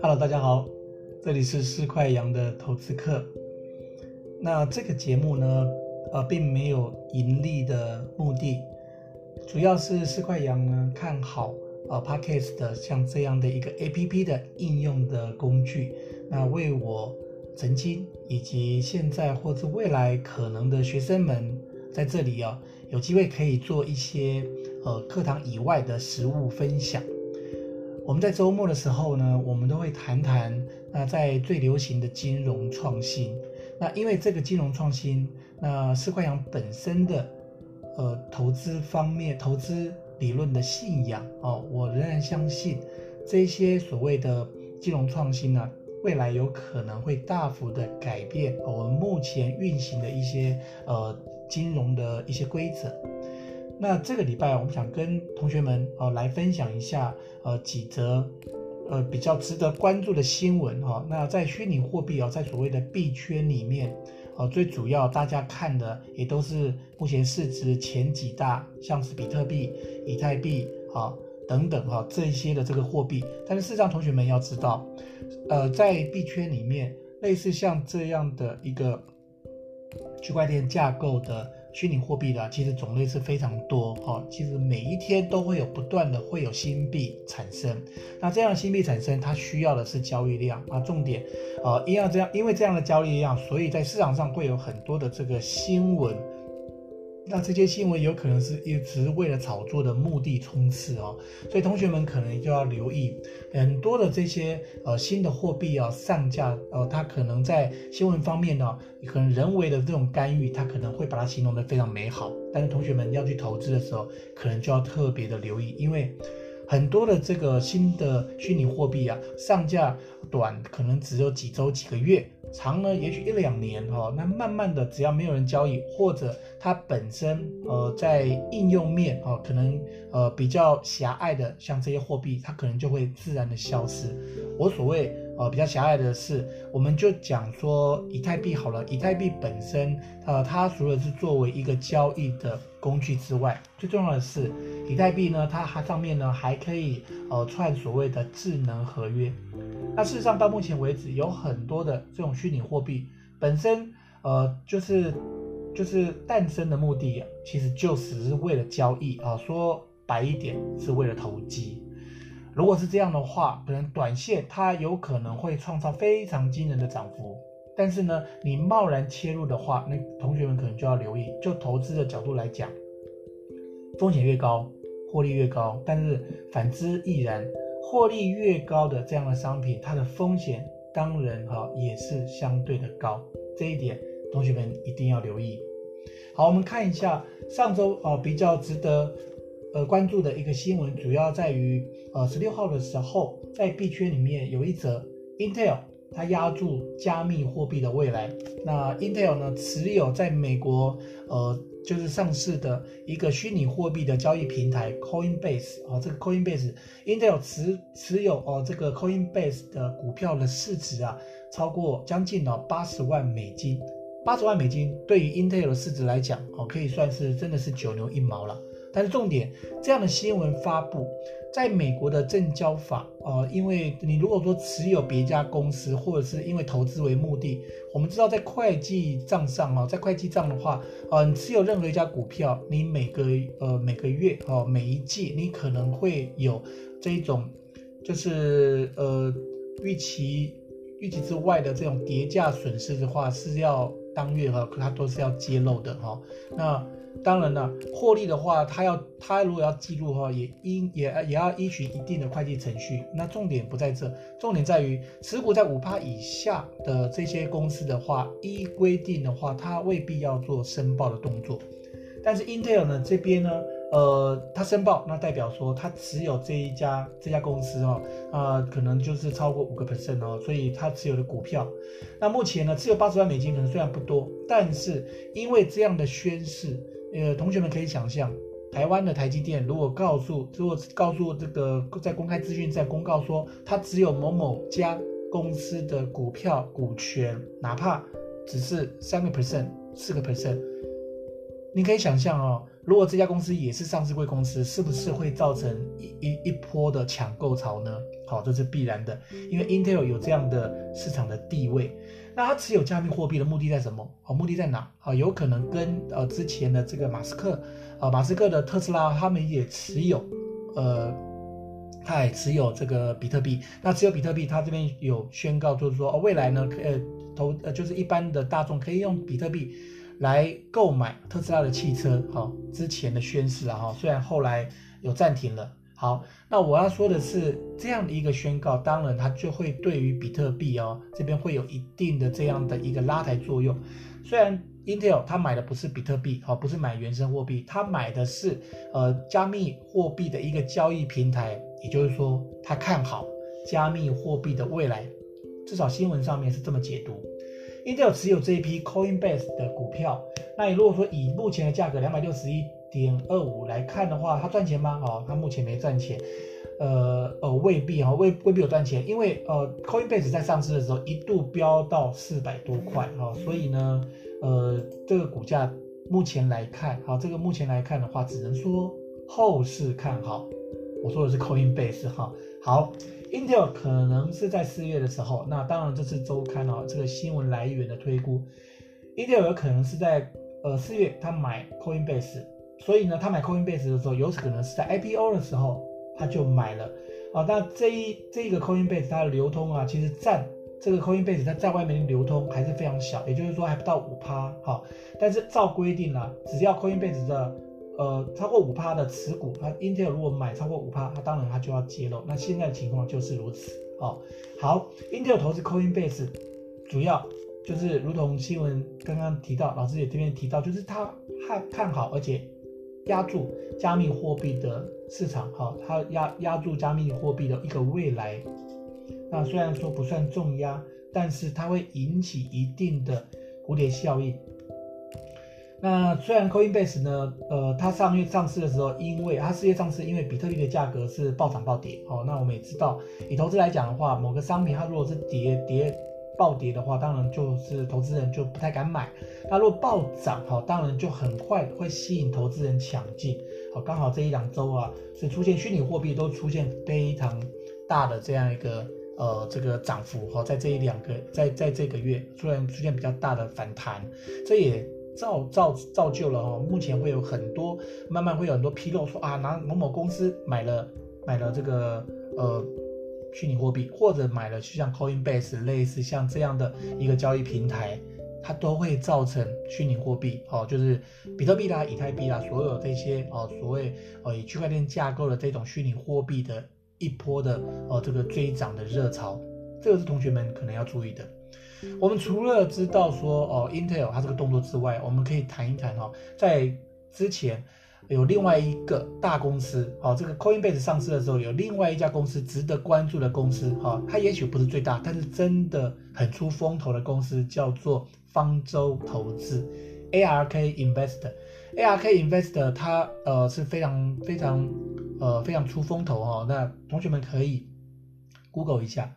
Hello，大家好，这里是四块羊的投资课。那这个节目呢，呃，并没有盈利的目的，主要是四块羊呢看好呃 Podcast 的像这样的一个 APP 的应用的工具，那为我曾经以及现在或者未来可能的学生们在这里啊，有机会可以做一些呃课堂以外的实物分享。我们在周末的时候呢，我们都会谈谈那在最流行的金融创新。那因为这个金融创新，那四块羊本身的呃投资方面、投资理论的信仰哦，我仍然相信这些所谓的金融创新呢，未来有可能会大幅的改变我们目前运行的一些呃金融的一些规则。那这个礼拜，我们想跟同学们呃来分享一下呃几则呃比较值得关注的新闻哈、哦。那在虚拟货币啊，在所谓的币圈里面，呃最主要大家看的也都是目前市值前几大，像是比特币、以太币啊等等哈、啊、这些的这个货币。但是事实上，同学们要知道，呃在币圈里面，类似像这样的一个区块链架构的。虚拟货币的其实种类是非常多哈，其实每一天都会有不断的会有新币产生，那这样新币产生，它需要的是交易量啊，重点，啊，因为这样，因为这样的交易量，所以在市场上会有很多的这个新闻。那这些新闻有可能是一直为了炒作的目的冲刺哦，所以同学们可能就要留意很多的这些呃新的货币啊上架，呃，它可能在新闻方面呢，可能人为的这种干预，它可能会把它形容得非常美好，但是同学们要去投资的时候，可能就要特别的留意，因为。很多的这个新的虚拟货币啊，上架短可能只有几周几个月，长呢也许一两年哈、哦。那慢慢的，只要没有人交易，或者它本身呃在应用面啊、哦，可能呃比较狭隘的，像这些货币，它可能就会自然的消失。我所谓呃比较狭隘的是，我们就讲说以太币好了，以太币本身呃它除了是作为一个交易的工具之外，最重要的是，以太币呢，它还上面呢还可以呃串所谓的智能合约。那事实上到目前为止，有很多的这种虚拟货币本身呃就是就是诞生的目的，其实就只是为了交易啊，说白一点是为了投机。如果是这样的话，可能短线它有可能会创造非常惊人的涨幅。但是呢，你贸然切入的话，那同学们可能就要留意，就投资的角度来讲，风险越高，获利越高。但是反之亦然，获利越高的这样的商品，它的风险当然哈也是相对的高。这一点同学们一定要留意。好，我们看一下上周啊比较值得呃关注的一个新闻，主要在于呃十六号的时候，在币圈里面有一则 Intel。它押注加密货币的未来。那 Intel 呢，持有在美国呃就是上市的一个虚拟货币的交易平台 Coinbase 啊、哦，这个 Coinbase，Intel 持持有哦这个 Coinbase 的股票的市值啊超过将近了八十万美金。八十万美金对于 Intel 的市值来讲哦，可以算是真的是九牛一毛了。但是重点，这样的新闻发布。在美国的证交法，呃，因为你如果说持有别家公司，或者是因为投资为目的，我们知道在会计账上啊，在会计账的话，呃，你持有任何一家股票，你每个呃每个月哦，每一季你可能会有这一种，就是呃预期预期之外的这种跌价损失的话，是要当月哈，它都是要揭露的哈，那。当然了，获利的话，他要他如果要记录的话，也应也也要依循一定的会计程序。那重点不在这，重点在于持股在五趴以下的这些公司的话，依规定的话，它未必要做申报的动作。但是 Intel 呢这边呢，呃，它申报，那代表说它持有这一家这家公司哦，啊、呃，可能就是超过五个 percent 哦，所以它持有的股票，那目前呢持有八十万美金，可能虽然不多，但是因为这样的宣示。呃，同学们可以想象，台湾的台积电如果告诉，如果告诉这个在公开资讯在公告说，它只有某某家公司的股票股权，哪怕只是三个 percent、四个 percent，你可以想象哦，如果这家公司也是上市贵公司，是不是会造成一一一波的抢购潮呢？好，这是必然的，因为 Intel 有这样的市场的地位。那它持有加密货币的目的在什么？好，目的在哪？好，有可能跟呃之前的这个马斯克，呃马斯克的特斯拉，他们也持有，呃，他也持有这个比特币。那持有比特币，他这边有宣告，就是说，未来呢，呃，投呃就是一般的大众可以用比特币。来购买特斯拉的汽车，好，之前的宣示啊，哈，虽然后来有暂停了。好，那我要说的是，这样的一个宣告，当然它就会对于比特币哦这边会有一定的这样的一个拉抬作用。虽然 Intel 它买的不是比特币，好，不是买原生货币，它买的是呃加密货币的一个交易平台，也就是说，它看好加密货币的未来，至少新闻上面是这么解读。Intel 持有这一批 Coinbase 的股票，那你如果说以目前的价格两百六十一点二五来看的话，它赚钱吗？哦，它目前没赚钱，呃呃未必啊，未未必有赚钱，因为呃 Coinbase 在上市的时候一度飙到四百多块啊，所以呢，呃这个股价目前来看，好，这个目前来看的话，只能说后市看好。我说的是 Coinbase 哈，好。Intel 可能是在四月的时候，那当然这次周刊哦，这个新闻来源的推估，Intel 有可能是在呃四月他买 Coinbase，所以呢，他买 Coinbase 的时候，有可能是在 IPO 的时候他就买了啊。那这一这一个 Coinbase 它的流通啊，其实占这个 Coinbase 它在外面的流通还是非常小，也就是说还不到五趴哈。但是照规定呢、啊，只要 Coinbase 的呃，超过五趴的持股，那 Intel 如果买超过五趴，它当然它就要揭露。那现在的情况就是如此哦。好，Intel 投资 Coinbase，主要就是如同新闻刚刚提到，老师也这边提到，就是他看看好，而且压住加密货币的市场，哈、哦，他压压住加密货币的一个未来。那虽然说不算重压，但是它会引起一定的蝴蝶效应。那虽然 Coinbase 呢，呃，它上月上市的时候，因为它四月上市，因为比特币的价格是暴涨暴跌，哦，那我们也知道，以投资来讲的话，某个商品它如果是跌跌暴跌的话，当然就是投资人就不太敢买。那如果暴涨，哈，当然就很快会吸引投资人抢进。好，刚好这一两周啊，是出现虚拟货币都出现非常大的这样一个呃这个涨幅，哈，在这一两个在在这个月突然出现比较大的反弹，这也。造造造就了哦，目前会有很多，慢慢会有很多披露说啊，拿某某公司买了买了这个呃虚拟货币，或者买了就像 Coinbase 类似像这样的一个交易平台，它都会造成虚拟货币哦，就是比特币啦、以太币啦，所有这些哦所谓呃以区块链架构的这种虚拟货币的一波的哦这个追涨的热潮，这个是同学们可能要注意的。我们除了知道说哦，Intel 它这个动作之外，我们可以谈一谈哈，在之前有另外一个大公司哦，这个 Coinbase 上市的时候，有另外一家公司值得关注的公司哈，它也许不是最大，但是真的很出风头的公司叫做方舟投资 ARK Invest ARK Invest 它呃是非常非常呃非常出风头哈，那同学们可以 Google 一下。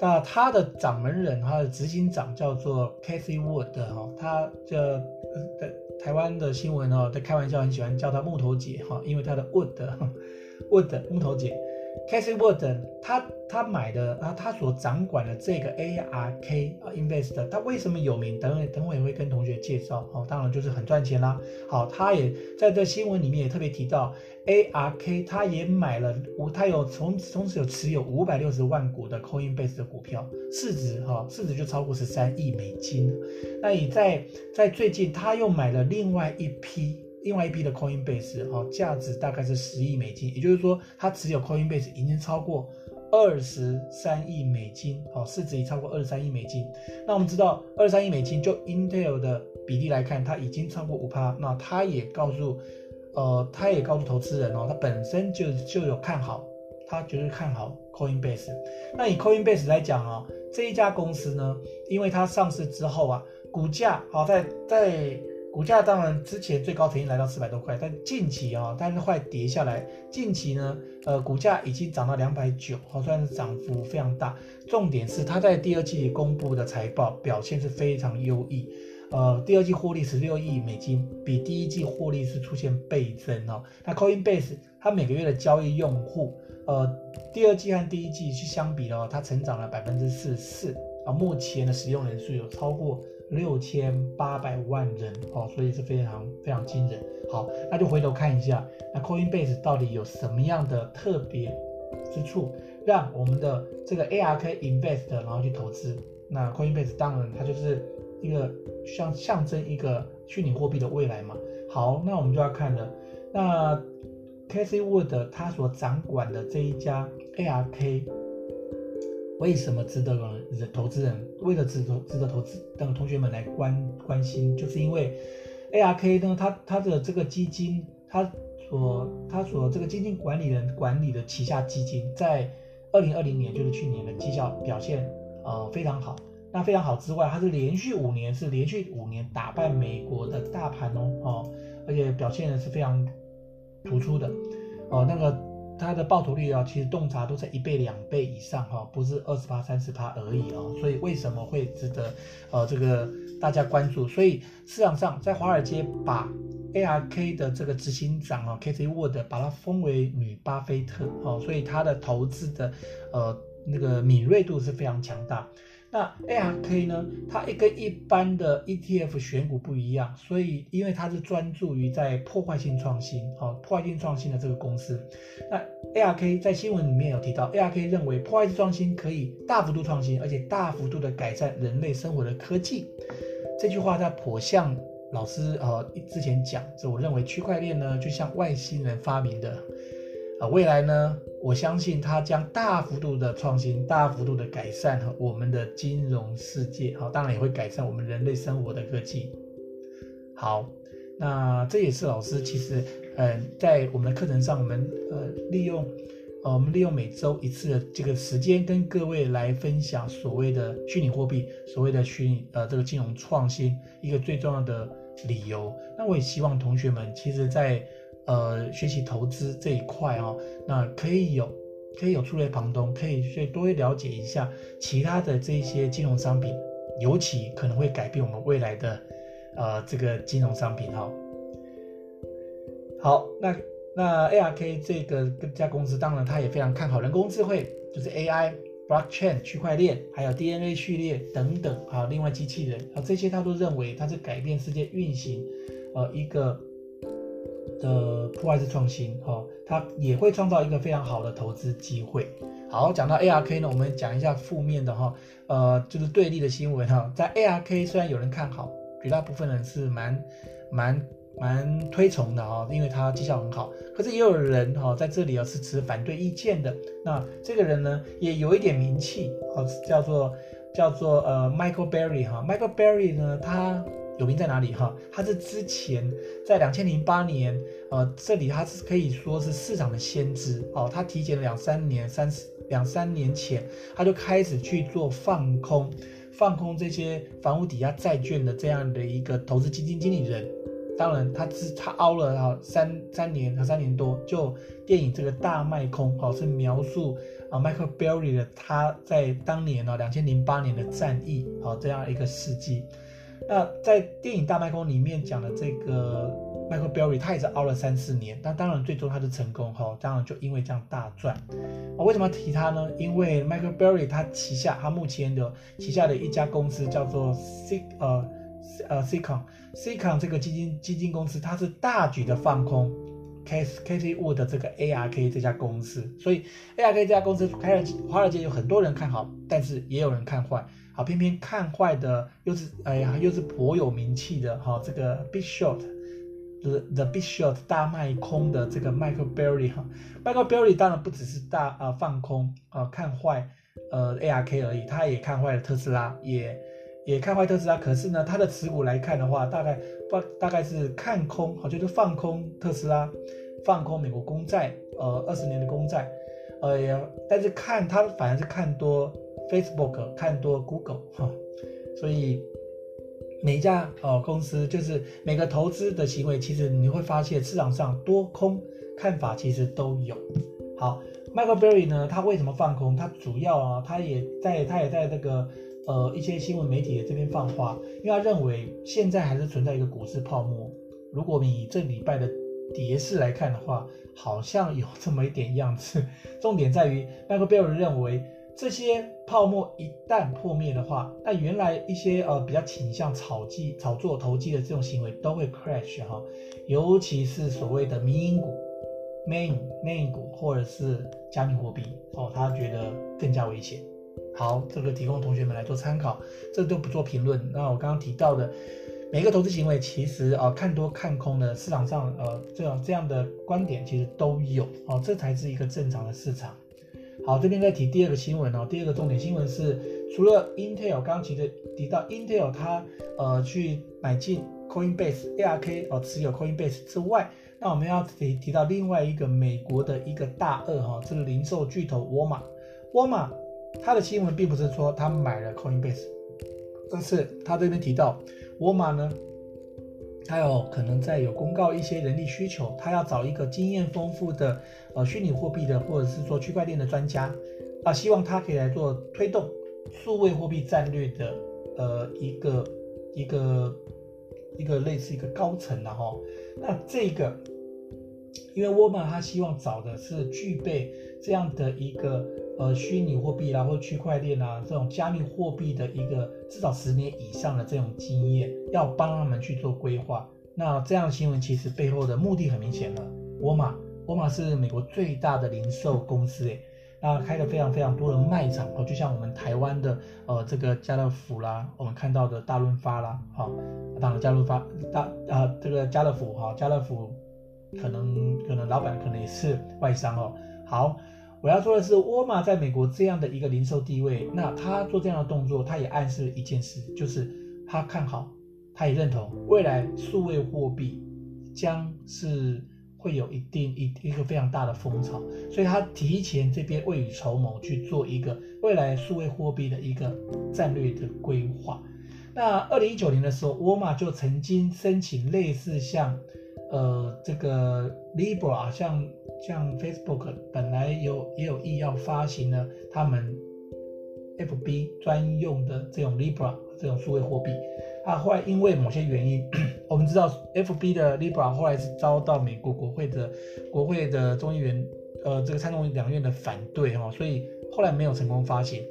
那他的掌门人，他的执行长叫做 Cathy Wood 哈，他这在台湾的新闻哦，在开玩笑很喜欢叫他木头姐哈，因为他的 Wood Wood 木头姐。Cathie Wood，他他买的，啊他所掌管的这个 ARK 啊 Invest，他为什么有名？等会等会也会跟同学介绍哦。当然就是很赚钱啦。好，他也在这新闻里面也特别提到 ARK，他也买了五，他有从从此有持有五百六十万股的 Coinbase 的股票，市值哈市值就超过十三亿美金。那你在在最近他又买了另外一批。另外一批的 Coinbase 哈，价值大概是十亿美金，也就是说，它持有 Coinbase 已经超过二十三亿美金，好，市值已超过二十三亿美金。那我们知道，二十三亿美金就 Intel 的比例来看，它已经超过五趴。那他也告诉，呃，他也告诉投资人哦，他本身就就有看好，他就是看好 Coinbase。那以 Coinbase 来讲啊，这一家公司呢，因为它上市之后啊，股价好在在。股价当然之前最高曾经来到四百多块，但近期啊、哦，但是快跌下来。近期呢，呃，股价已经涨到两百九，好，算是涨幅非常大。重点是它在第二季公布的财报表现是非常优异，呃，第二季获利十六亿美金，比第一季获利是出现倍增哦。那 Coinbase 它每个月的交易用户，呃，第二季和第一季去相比的话，它成长了百分之四十四啊。目前的使用人数有超过六千八百万人哦，所以是非常非常惊人。好，那就回头看一下，那 Coinbase 到底有什么样的特别之处，让我们的这个 ARK Invest 然后去投资？那 Coinbase 当然它就是。一个象象征一个虚拟货币的未来嘛。好，那我们就要看了。那 Casey Wood 他所掌管的这一家 ARK，为什么值得人投资人为了值得值得投资等同学们来关关心？就是因为 ARK 呢，它它的这个基金，它所它所这个基金管理人管理的旗下基金，在二零二零年就是去年的绩效表现呃非常好。那非常好之外，它是连续五年是连续五年打败美国的大盘哦哦，而且表现的是非常突出的哦。那个它的爆头率啊，其实洞察都在一倍两倍以上哈，不是二十趴三十趴而已哦。所以为什么会值得呃这个大家关注？所以市场上在华尔街把 ARK 的这个执行长啊，Kathy Wood 把它封为女巴菲特哦，所以他的投资的呃那个敏锐度是非常强大。那 ARK 呢？它一跟一般的 ETF 选股不一样，所以因为它是专注于在破坏性创新，好，破坏性创新的这个公司。那 ARK 在新闻里面有提到，ARK 认为破坏性创新可以大幅度创新，而且大幅度的改善人类生活的科技。这句话在颇像老师呃之前讲，就我认为区块链呢就像外星人发明的。啊，未来呢，我相信它将大幅度的创新，大幅度的改善我们的金融世界，好，当然也会改善我们人类生活的科技。好，那这也是老师其实，呃，在我们的课程上，我们呃利用，呃，我们利用每周一次的这个时间，跟各位来分享所谓的虚拟货币，所谓的虚拟呃这个金融创新一个最重要的理由。那我也希望同学们，其实，在呃，学习投资这一块哦，那可以有，可以有触类旁通，可以去多了解一下其他的这些金融商品，尤其可能会改变我们未来的，呃，这个金融商品哈、哦。好，那那 ARK 这个家公司，当然他也非常看好人工智慧，就是 AI、Blockchain 区块链，还有 DNA 序列等等啊，另外机器人啊，这些他都认为它是改变世界运行，呃，一个。的破坏式创新，哈、哦，它也会创造一个非常好的投资机会。好，讲到 ARK 呢，我们讲一下负面的哈，呃，就是对立的新闻哈。在 ARK 虽然有人看好，绝大部分人是蛮蛮蛮推崇的哈，因为它绩效很好。可是也有人哈在这里啊是持反对意见的。那这个人呢也有一点名气，哦，叫做叫做呃 Michael Berry 哈，Michael Berry 呢他。有名在哪里哈？他是之前在两千零八年，呃，这里他是可以说是市场的先知哦。他提前了两三年，三两三年前他就开始去做放空，放空这些房屋抵押债券的这样的一个投资基金经理人。当然他，只他熬了啊三三年和三年多，就电影这个大卖空哦，是描述啊 Michael Burry 的他在当年呢两千零八年的战役哦这样一个事迹。那在电影《大麦空》里面讲的这个 Michael Berry，他也是熬了三四年，那当然最终他是成功哈，当然就因为这样大赚。啊，为什么要提他呢？因为 Michael Berry 他旗下，他目前的旗下的一家公司叫做 C 呃呃 Sequoia，Sequoia 这个基金基金公司，它是大举的放空 Cathie Wood 的这个 ARK 这家公司，所以 ARK 这家公司开了华尔街有很多人看好，但是也有人看坏。好，偏偏看坏的又是哎呀，又是颇有名气的哈，这个 Big Short，The The Big Short 大卖空的这个 Michael Burry 哈，Michael Burry 当然不只是大啊、放空啊、看坏呃 ARK 而已，他也看坏了特斯拉，也也看坏特斯拉。可是呢，他的持股来看的话，大概不大概是看空，好就是放空特斯拉，放空美国公债，呃二十年的公债，哎呀，但是看他反而是看多。Facebook 看多 Google 哈，所以每一家哦公司就是每个投资的行为，其实你会发现市场上多空看法其实都有。好，Michael Burry 呢，他为什么放空？他主要啊，他也在他也在这个呃一些新闻媒体这边放话，因为他认为现在还是存在一个股市泡沫。如果你以这礼拜的跌势来看的话，好像有这么一点样子。重点在于，Michael Barry 认为这些泡沫一旦破灭的话，那原来一些呃比较倾向炒机、炒作、投机的这种行为都会 crash 哈，尤其是所谓的民营股、main main 股或者是加密货币哦，他觉得更加危险。好，这个提供同学们来做参考，这都不做评论。那我刚刚提到的。每个投资行为其实啊，看多看空的市场上呃，这样这样的观点其实都有哦，这才是一个正常的市场。好，这边再提第二个新闻哦，第二个重点新闻是，除了 Intel 刚提的提到 Intel 它呃去买进 Coinbase ARK 哦持有 Coinbase 之外，那我们要提提到另外一个美国的一个大鳄哈，这个零售巨头沃尔玛，沃尔玛它的新闻并不是说它买了 Coinbase，但是它这边提到。沃尔玛呢，他有可能在有公告一些人力需求，他要找一个经验丰富的呃虚拟货币的或者是说区块链的专家啊，希望他可以来做推动数位货币战略的呃一个一个一个类似一个高层的哈。那这个因为沃尔玛他希望找的是具备这样的一个。呃，虚拟货币啦，或区块链啊，这种加密货币的一个至少十年以上的这种经验，要帮他们去做规划。那这样新闻其实背后的目的很明显了。沃尔玛，沃尔玛是美国最大的零售公司，诶，那开了非常非常多的卖场哦，就像我们台湾的呃这个家乐福啦，我们看到的大润发啦，好，当然家乐发大啊、呃、这个家乐福哈，家乐福可能可能老板可能也是外商哦，好。我要说的是，沃尔玛在美国这样的一个零售地位，那他做这样的动作，他也暗示了一件事，就是他看好，他也认同未来数位货币将是会有一定一一个非常大的风潮，所以他提前这边未雨绸缪去做一个未来数位货币的一个战略的规划。那二零一九年的时候，沃尔玛就曾经申请类似像。呃，这个 Libra 像像 Facebook 本来有也有意要发行呢，他们 FB 专用的这种 Libra 这种数位货币，啊，后来因为某些原因，我们知道 FB 的 Libra 后来是遭到美国国会的国会的众议员，呃，这个参众两院的反对哈，所以后来没有成功发行。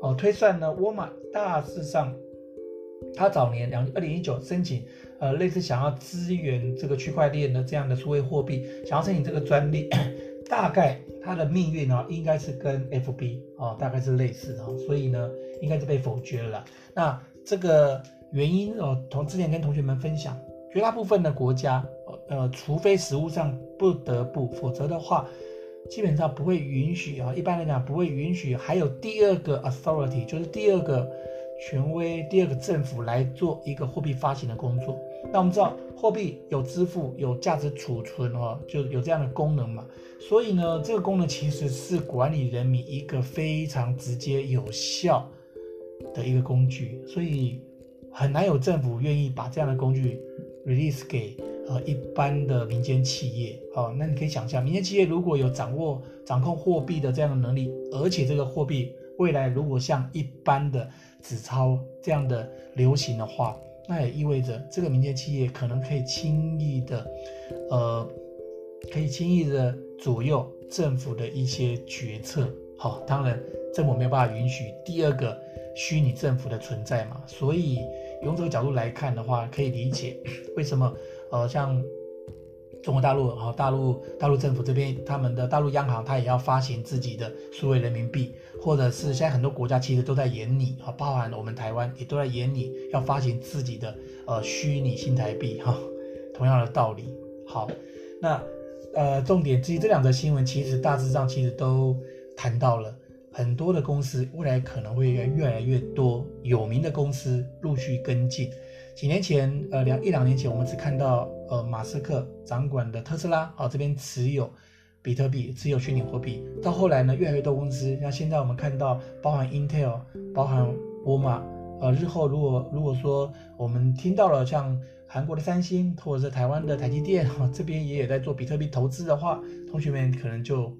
哦，推算呢，沃尔玛大致上，他早年两二零一九申请。呃，类似想要支援这个区块链的这样的数位货币，想要申请这个专利，大概它的命运呢，应该是跟 FB 哦，大概是类似的，所以呢，应该是被否决了。那这个原因哦，同之前跟同学们分享，绝大部分的国家，呃，除非实务上不得不，否则的话，基本上不会允许啊，一般来讲不会允许还有第二个 authority，就是第二个权威，第二个政府来做一个货币发行的工作。那我们知道，货币有支付、有价值储存，哦，就有这样的功能嘛。所以呢，这个功能其实是管理人民一个非常直接、有效的一个工具。所以很难有政府愿意把这样的工具 release 给呃一般的民间企业。哦，那你可以想象，民间企业如果有掌握、掌控货币的这样的能力，而且这个货币未来如果像一般的纸钞这样的流行的话，那也意味着这个民间企业可能可以轻易的，呃，可以轻易的左右政府的一些决策。好，当然政府没有办法允许第二个虚拟政府的存在嘛。所以用这个角度来看的话，可以理解为什么呃像。中国大陆啊，大陆大陆政府这边，他们的大陆央行，它也要发行自己的数位人民币，或者是现在很多国家其实都在演你啊，包含我们台湾也都在演你要发行自己的呃虚拟新台币哈，同样的道理。好，那呃重点至于这两则新闻，其实大致上其实都谈到了很多的公司未来可能会越越来越多有名的公司陆续跟进。几年前，呃，两一两年前，我们只看到，呃，马斯克掌管的特斯拉，啊、这边持有比特币，持有虚拟货币。到后来呢，越来越多公司，像现在我们看到，包含 Intel，包含沃尔玛，呃，日后如果如果说我们听到了像韩国的三星，或者是台湾的台积电，哈、这边也有在做比特币投资的话，同学们可能就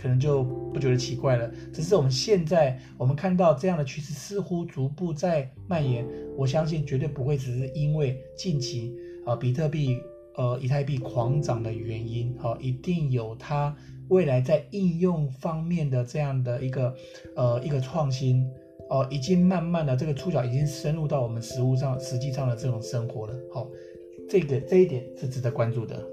可能就不觉得奇怪了。只是我们现在我们看到这样的趋势似乎逐步在蔓延，我相信绝对不会只是因为近期啊比特币呃以太币狂涨的原因，好，一定有它未来在应用方面的这样的一个呃一个创新。哦，已经慢慢的这个触角已经深入到我们实物上、实际上的这种生活了。好，这个这一点是值得关注的。